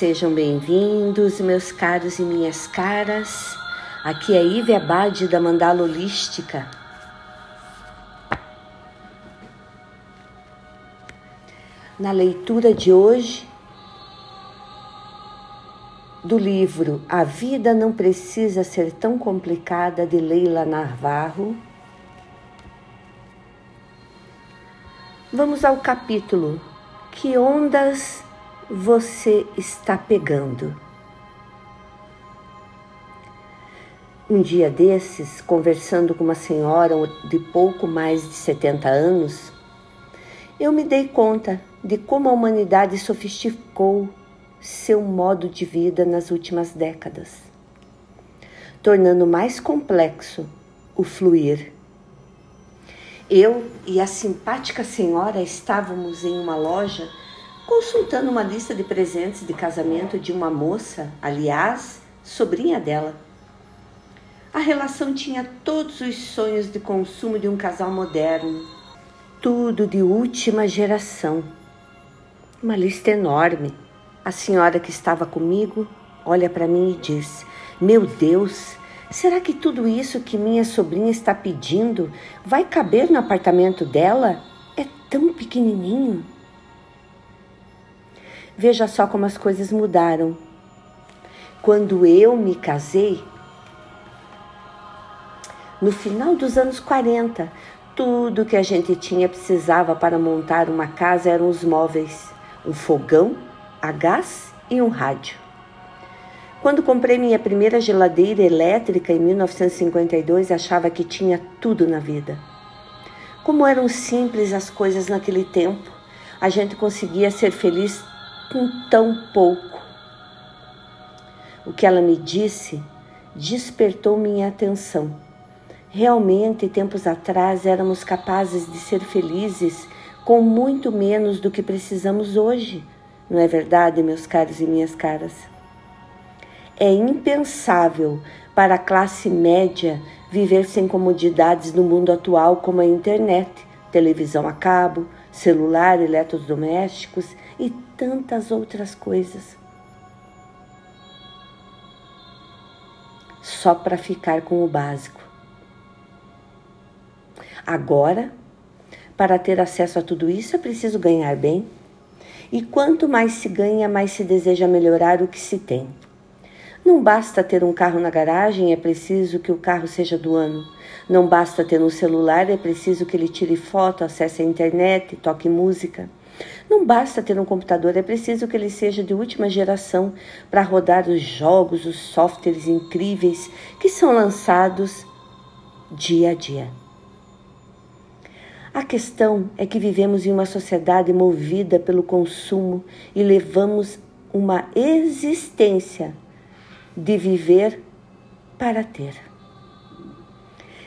Sejam bem-vindos, meus caros e minhas caras. Aqui é Ive Abade da Mandala Holística. Na leitura de hoje do livro A Vida Não Precisa Ser Tão Complicada de Leila Navarro, vamos ao capítulo Que Ondas você está pegando? Um dia desses, conversando com uma senhora de pouco mais de 70 anos, eu me dei conta de como a humanidade sofisticou seu modo de vida nas últimas décadas, tornando mais complexo o fluir. Eu e a simpática senhora estávamos em uma loja consultando uma lista de presentes de casamento de uma moça, aliás, sobrinha dela. A relação tinha todos os sonhos de consumo de um casal moderno, tudo de última geração. Uma lista enorme. A senhora que estava comigo olha para mim e diz: Meu Deus, será que tudo isso que minha sobrinha está pedindo vai caber no apartamento dela? É tão pequenininho. Veja só como as coisas mudaram. Quando eu me casei, no final dos anos 40, tudo que a gente tinha precisava para montar uma casa eram os móveis, um fogão, a gás e um rádio. Quando comprei minha primeira geladeira elétrica em 1952, achava que tinha tudo na vida. Como eram simples as coisas naquele tempo, a gente conseguia ser feliz com tão pouco. O que ela me disse despertou minha atenção. Realmente, tempos atrás, éramos capazes de ser felizes com muito menos do que precisamos hoje. Não é verdade, meus caros e minhas caras? É impensável para a classe média viver sem comodidades no mundo atual como a internet, televisão a cabo, celular, eletrodomésticos e tantas outras coisas. Só para ficar com o básico. Agora, para ter acesso a tudo isso, é preciso ganhar bem. E quanto mais se ganha, mais se deseja melhorar o que se tem. Não basta ter um carro na garagem, é preciso que o carro seja do ano. Não basta ter um celular, é preciso que ele tire foto, acesse a internet, toque música. Não basta ter um computador, é preciso que ele seja de última geração para rodar os jogos, os softwares incríveis que são lançados dia a dia. A questão é que vivemos em uma sociedade movida pelo consumo e levamos uma existência de viver para ter.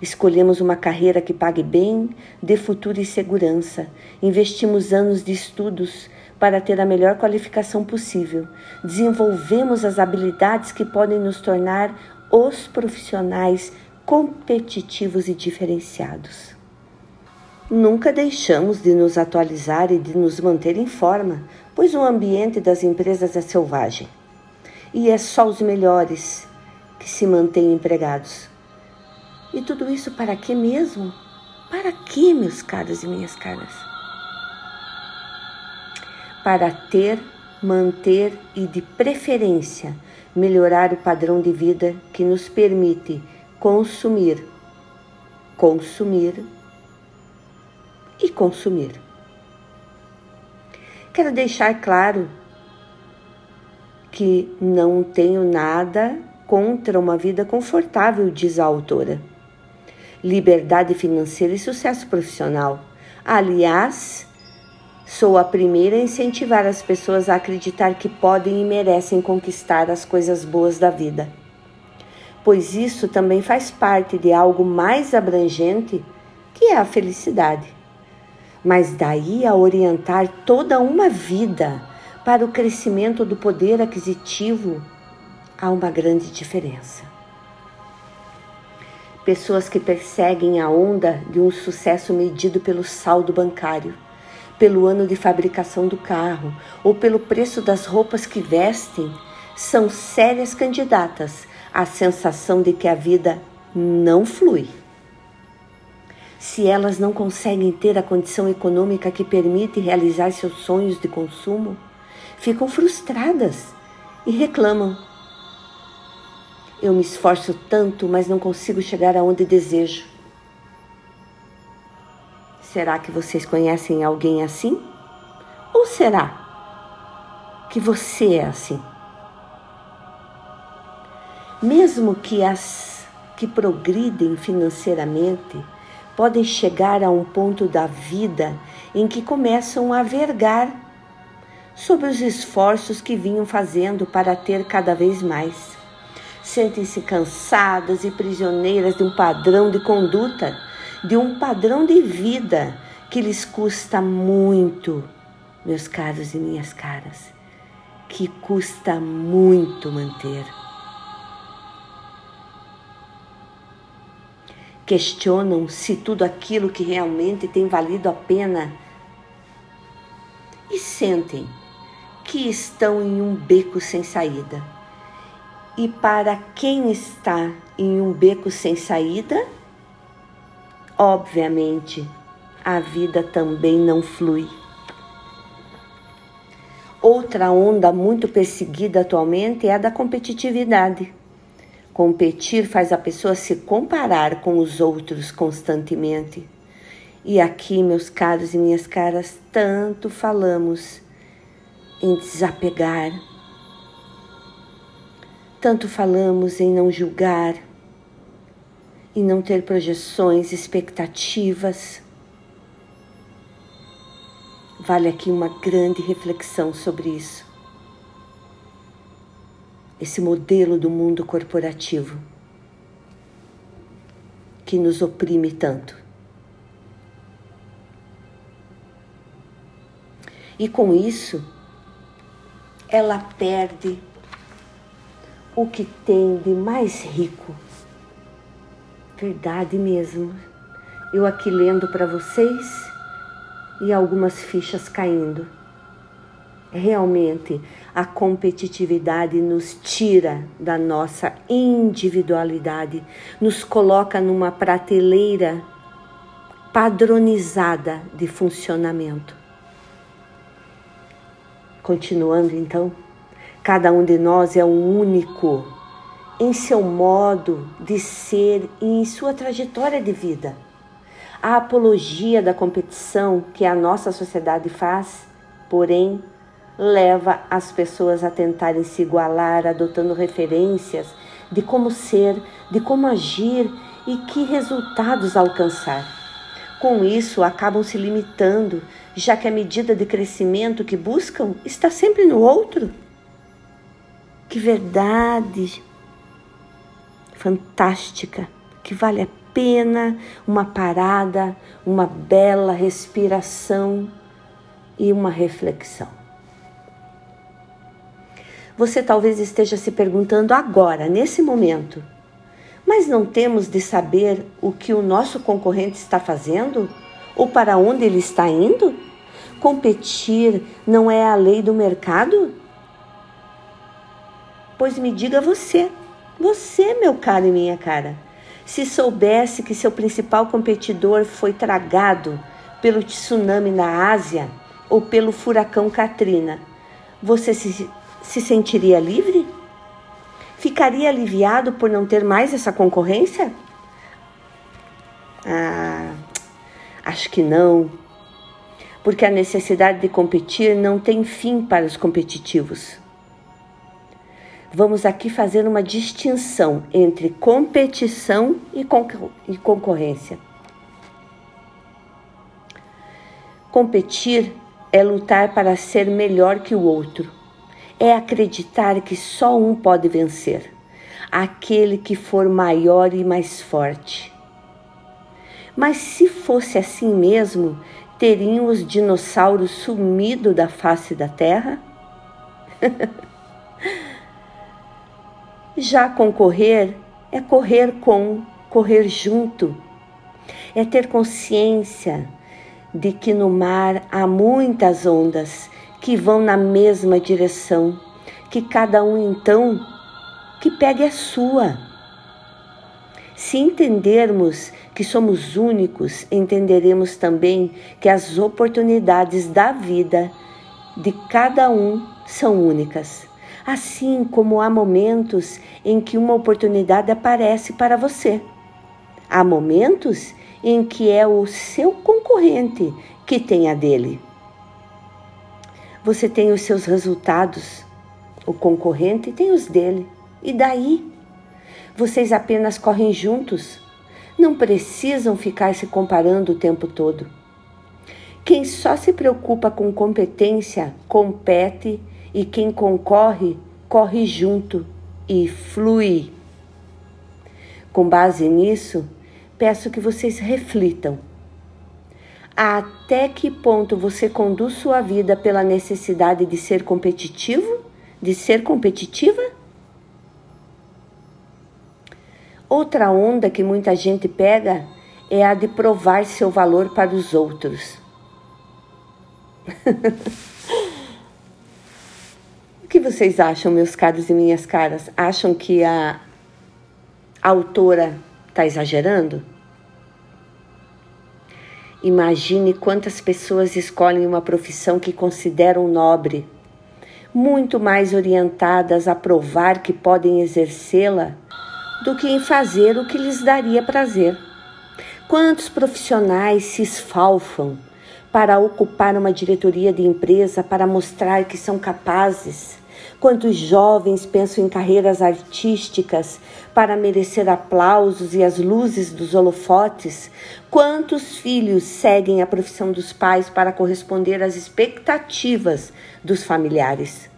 Escolhemos uma carreira que pague bem, dê futuro e segurança. Investimos anos de estudos para ter a melhor qualificação possível. Desenvolvemos as habilidades que podem nos tornar os profissionais competitivos e diferenciados. Nunca deixamos de nos atualizar e de nos manter em forma, pois o ambiente das empresas é selvagem. E é só os melhores que se mantêm empregados. E tudo isso para quê mesmo? Para quê, meus caros e minhas caras? Para ter, manter e, de preferência, melhorar o padrão de vida que nos permite consumir, consumir e consumir. Quero deixar claro que não tenho nada contra uma vida confortável, diz a autora liberdade financeira e sucesso profissional. Aliás, sou a primeira a incentivar as pessoas a acreditar que podem e merecem conquistar as coisas boas da vida. Pois isso também faz parte de algo mais abrangente que é a felicidade. Mas daí a orientar toda uma vida para o crescimento do poder aquisitivo, há uma grande diferença pessoas que perseguem a onda de um sucesso medido pelo saldo bancário, pelo ano de fabricação do carro ou pelo preço das roupas que vestem, são sérias candidatas à sensação de que a vida não flui. Se elas não conseguem ter a condição econômica que permite realizar seus sonhos de consumo, ficam frustradas e reclamam. Eu me esforço tanto, mas não consigo chegar aonde desejo. Será que vocês conhecem alguém assim? Ou será que você é assim? Mesmo que as que progridem financeiramente podem chegar a um ponto da vida em que começam a vergar sobre os esforços que vinham fazendo para ter cada vez mais. Sentem-se cansadas e prisioneiras de um padrão de conduta de um padrão de vida que lhes custa muito, meus caros e minhas caras, que custa muito manter. Questionam se tudo aquilo que realmente tem valido a pena e sentem que estão em um beco sem saída. E para quem está em um beco sem saída, obviamente, a vida também não flui. Outra onda muito perseguida atualmente é a da competitividade. Competir faz a pessoa se comparar com os outros constantemente. E aqui, meus caros e minhas caras, tanto falamos em desapegar, tanto falamos em não julgar, e não ter projeções, expectativas. Vale aqui uma grande reflexão sobre isso. Esse modelo do mundo corporativo que nos oprime tanto. E com isso, ela perde o que tem de mais rico Verdade mesmo. Eu aqui lendo para vocês e algumas fichas caindo. Realmente, a competitividade nos tira da nossa individualidade, nos coloca numa prateleira padronizada de funcionamento. Continuando então, cada um de nós é um único em seu modo de ser e em sua trajetória de vida. A apologia da competição que a nossa sociedade faz, porém, leva as pessoas a tentarem se igualar, adotando referências de como ser, de como agir e que resultados alcançar. Com isso, acabam se limitando, já que a medida de crescimento que buscam está sempre no outro. Que verdade fantástica, que vale a pena uma parada, uma bela respiração e uma reflexão. Você talvez esteja se perguntando agora, nesse momento, mas não temos de saber o que o nosso concorrente está fazendo ou para onde ele está indo? Competir não é a lei do mercado? Pois me diga você. Você, meu caro e minha cara, se soubesse que seu principal competidor foi tragado pelo tsunami na Ásia ou pelo furacão Katrina, você se, se sentiria livre? Ficaria aliviado por não ter mais essa concorrência? Ah, acho que não. Porque a necessidade de competir não tem fim para os competitivos vamos aqui fazer uma distinção entre competição e, e concorrência. Competir é lutar para ser melhor que o outro, é acreditar que só um pode vencer, aquele que for maior e mais forte. Mas se fosse assim mesmo, teriam os dinossauros sumido da face da Terra? Já concorrer é correr com, correr junto, é ter consciência de que no mar há muitas ondas que vão na mesma direção, que cada um então que pegue a sua. Se entendermos que somos únicos, entenderemos também que as oportunidades da vida de cada um são únicas. Assim como há momentos em que uma oportunidade aparece para você. Há momentos em que é o seu concorrente que tem a dele. Você tem os seus resultados, o concorrente tem os dele. E daí? Vocês apenas correm juntos. Não precisam ficar se comparando o tempo todo. Quem só se preocupa com competência, compete, e quem concorre, corre junto e flui. Com base nisso, peço que vocês reflitam. Até que ponto você conduz sua vida pela necessidade de ser competitivo? De ser competitiva? Outra onda que muita gente pega é a de provar seu valor para os outros. o que vocês acham, meus caros e minhas caras? Acham que a, autora está exagerando? Imagine quantas pessoas escolhem uma profissão que consideram nobre, muito mais orientadas a provar que podem exercê-la do que em fazer o que lhes daria prazer. Quantos profissionais se esfalfam para ocupar uma diretoria de empresa para mostrar que são capazes. Quantos jovens pensam em carreiras artísticas para merecer aplausos e as luzes dos holofotes? Quantos filhos seguem a profissão dos pais para corresponder às expectativas dos familiares?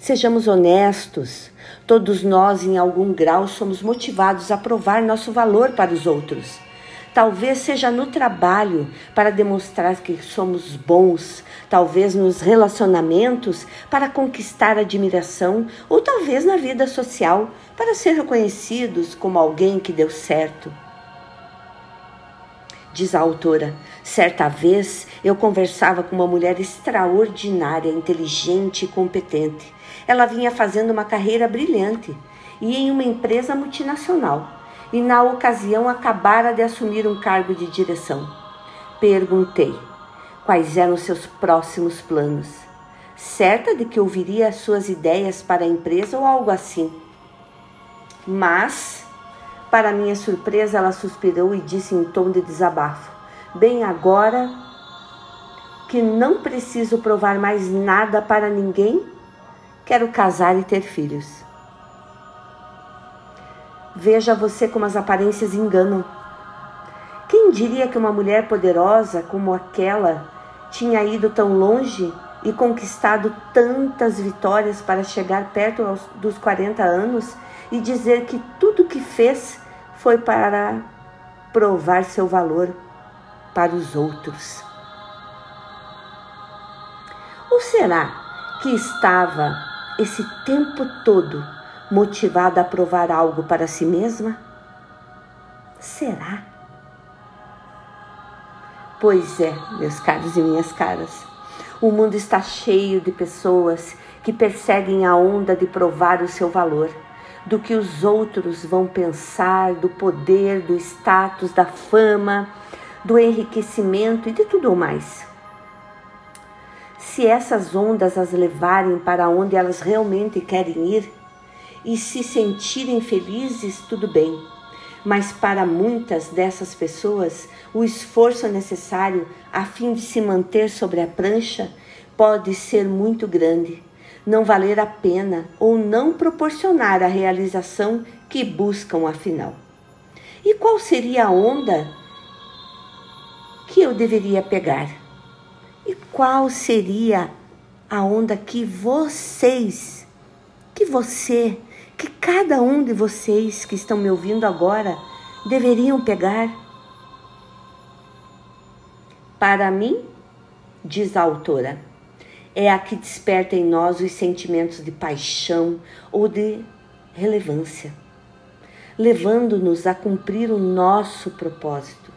Sejamos honestos, todos nós, em algum grau, somos motivados a provar nosso valor para os outros. Talvez seja no trabalho para demonstrar que somos bons, talvez nos relacionamentos para conquistar admiração, ou talvez na vida social para ser reconhecidos como alguém que deu certo. Diz a autora: certa vez eu conversava com uma mulher extraordinária, inteligente e competente. Ela vinha fazendo uma carreira brilhante e em uma empresa multinacional e na ocasião acabara de assumir um cargo de direção. Perguntei quais eram seus próximos planos, certa de que ouviria suas ideias para a empresa ou algo assim. Mas, para minha surpresa, ela suspirou e disse em tom de desabafo: Bem, agora que não preciso provar mais nada para ninguém, quero casar e ter filhos. Veja você como as aparências enganam. Quem diria que uma mulher poderosa como aquela tinha ido tão longe e conquistado tantas vitórias para chegar perto dos 40 anos e dizer que tudo que fez foi para provar seu valor para os outros? Ou será que estava esse tempo todo motivada a provar algo para si mesma? Será? Pois é, meus caros e minhas caras, o mundo está cheio de pessoas que perseguem a onda de provar o seu valor, do que os outros vão pensar, do poder, do status, da fama, do enriquecimento e de tudo mais. Se essas ondas as levarem para onde elas realmente querem ir, e se sentirem felizes, tudo bem. Mas para muitas dessas pessoas, o esforço necessário a fim de se manter sobre a prancha pode ser muito grande, não valer a pena ou não proporcionar a realização que buscam afinal. E qual seria a onda que eu deveria pegar? E qual seria a onda que vocês, que você que cada um de vocês que estão me ouvindo agora deveriam pegar? Para mim, diz a autora, é a que desperta em nós os sentimentos de paixão ou de relevância, levando-nos a cumprir o nosso propósito.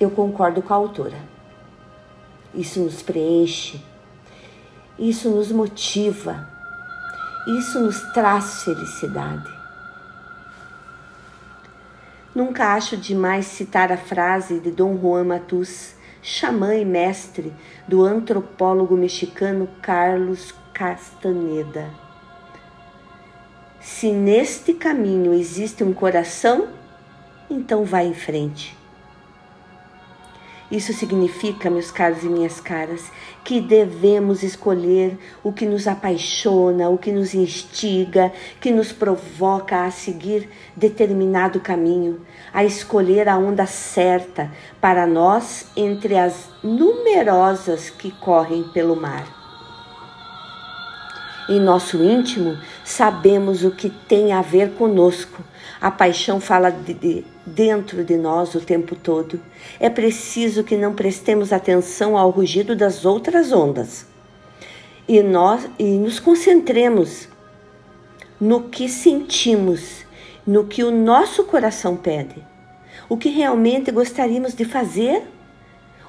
eu concordo com a autora. Isso nos preenche, isso nos motiva, isso nos traz felicidade. Nunca acho demais citar a frase de Dom Juan Matus, xamã e mestre do antropólogo mexicano Carlos Castaneda. Se neste caminho existe um coração, então vá em frente. Isso significa, meus caros e minhas caras, que devemos escolher o que nos apaixona, o que nos instiga, que nos provoca a seguir determinado caminho, a escolher a onda certa para nós entre as numerosas que correm pelo mar. Em nosso íntimo, sabemos o que tem a ver conosco. A paixão fala de, de dentro de nós o tempo todo. É preciso que não prestemos atenção ao rugido das outras ondas e nós e nos concentremos no que sentimos, no que o nosso coração pede. O que realmente gostaríamos de fazer?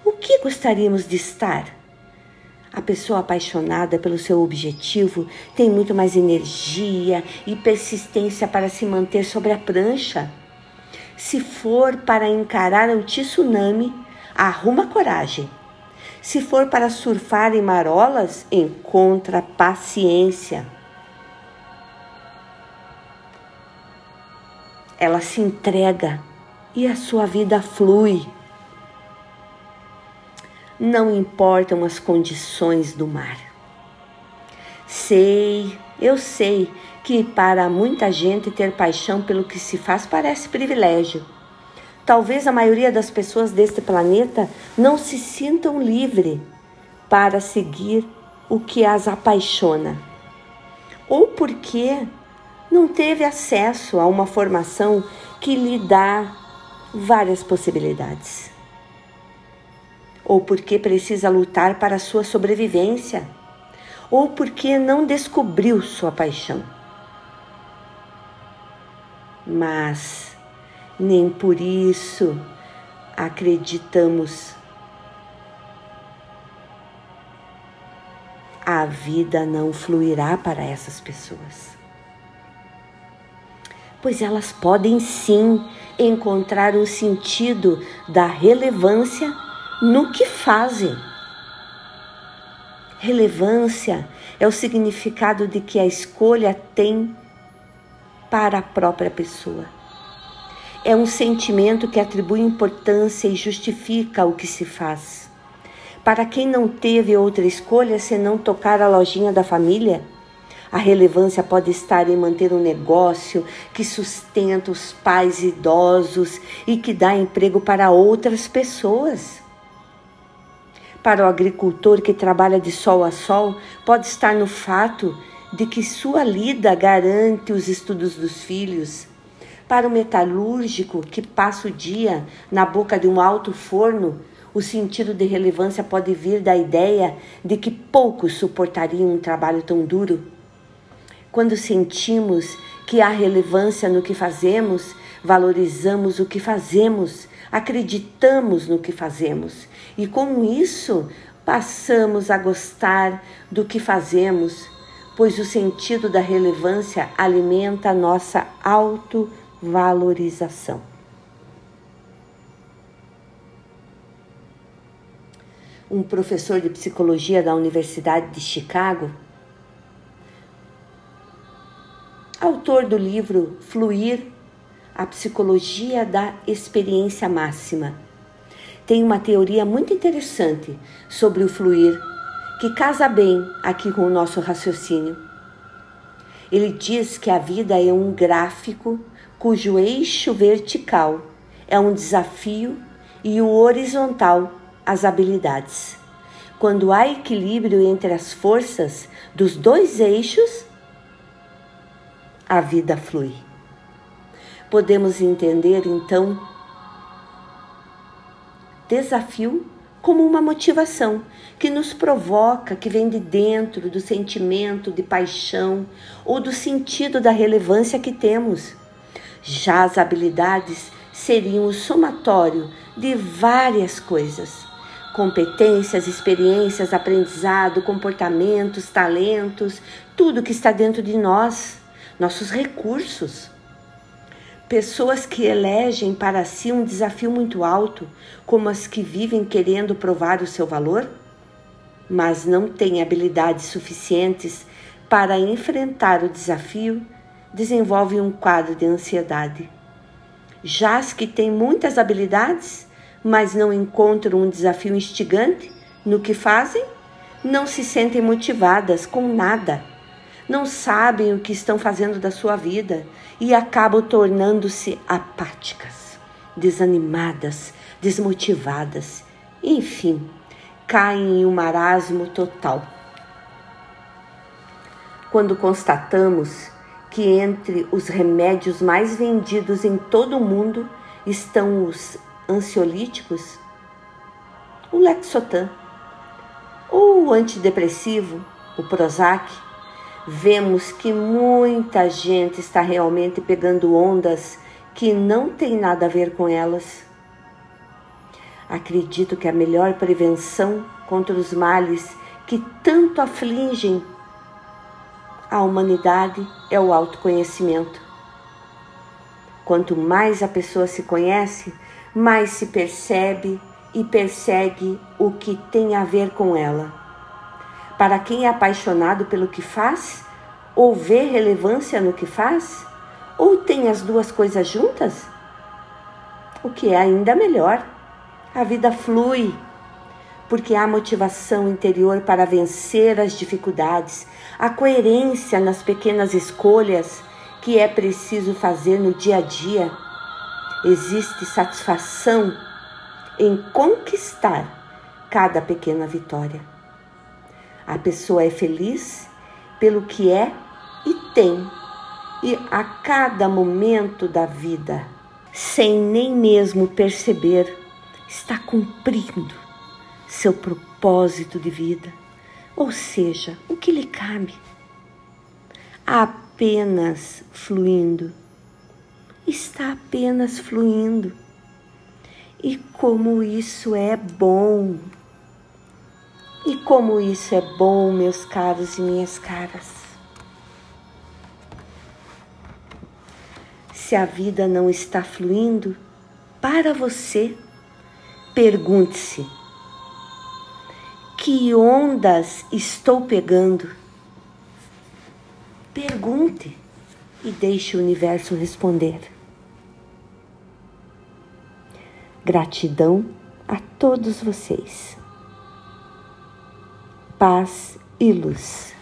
O que gostaríamos de estar? A pessoa apaixonada pelo seu objetivo tem muito mais energia e persistência para se manter sobre a prancha se for para encarar o tsunami, arruma coragem. Se for para surfar em marolas, encontra paciência. Ela se entrega e a sua vida flui. Não importam as condições do mar. Sei, eu sei que para muita gente ter paixão pelo que se faz parece privilégio. Talvez a maioria das pessoas deste planeta não se sintam livre para seguir o que as apaixona. Ou porque não teve acesso a uma formação que lhe dá várias possibilidades. Ou porque precisa lutar para sua sobrevivência. Ou porque não descobriu sua paixão mas nem por isso acreditamos. A vida não fluirá para essas pessoas. Pois elas podem sim encontrar o sentido da relevância no que fazem. Relevância é o significado de que a escolha tem para a própria pessoa. É um sentimento que atribui importância e justifica o que se faz. Para quem não teve outra escolha senão tocar a lojinha da família, a relevância pode estar em manter um negócio que sustenta os pais idosos e que dá emprego para outras pessoas. Para o agricultor que trabalha de sol a sol, pode estar no fato de que sua lida garante os estudos dos filhos. Para o metalúrgico que passa o dia na boca de um alto forno, o sentido de relevância pode vir da ideia de que poucos suportariam um trabalho tão duro. Quando sentimos que há relevância no que fazemos, valorizamos o que fazemos, acreditamos no que fazemos e com isso passamos a gostar do que fazemos pois o sentido da relevância alimenta a nossa autovalorização. Um professor de psicologia da Universidade de Chicago, autor do livro Fluir, a psicologia da experiência máxima, tem uma teoria muito interessante sobre o fluir que casa bem aqui com o nosso raciocínio. Ele diz que a vida é um gráfico cujo eixo vertical é um desafio e o horizontal as habilidades. Quando há equilíbrio entre as forças dos dois eixos, a vida flui. Podemos entender então desafio como uma motivação que nos provoca, que vem de dentro do sentimento de paixão ou do sentido da relevância que temos. Já as habilidades seriam o somatório de várias coisas: competências, experiências, aprendizado, comportamentos, talentos, tudo que está dentro de nós, nossos recursos. Pessoas que elegem para si um desafio muito alto, como as que vivem querendo provar o seu valor, mas não têm habilidades suficientes para enfrentar o desafio, desenvolvem um quadro de ansiedade. Já as que têm muitas habilidades, mas não encontram um desafio instigante no que fazem, não se sentem motivadas com nada, não sabem o que estão fazendo da sua vida e acabam tornando-se apáticas, desanimadas, desmotivadas, enfim, caem em um marasmo total. Quando constatamos que entre os remédios mais vendidos em todo o mundo estão os ansiolíticos, o Lexotan, ou o antidepressivo, o Prozac, vemos que muita gente está realmente pegando ondas que não tem nada a ver com elas. Acredito que a melhor prevenção contra os males que tanto afligem a humanidade é o autoconhecimento. Quanto mais a pessoa se conhece, mais se percebe e persegue o que tem a ver com ela. Para quem é apaixonado pelo que faz, ou vê relevância no que faz, ou tem as duas coisas juntas, o que é ainda melhor. A vida flui porque há motivação interior para vencer as dificuldades, a coerência nas pequenas escolhas que é preciso fazer no dia a dia. Existe satisfação em conquistar cada pequena vitória. A pessoa é feliz pelo que é e tem, e a cada momento da vida, sem nem mesmo perceber, está cumprindo seu propósito de vida, ou seja, o que lhe cabe. Apenas fluindo. Está apenas fluindo. E como isso é bom. E como isso é bom, meus caros e minhas caras. Se a vida não está fluindo para você, pergunte-se que ondas estou pegando? Pergunte e deixe o universo responder. Gratidão a todos vocês. Paz e luz.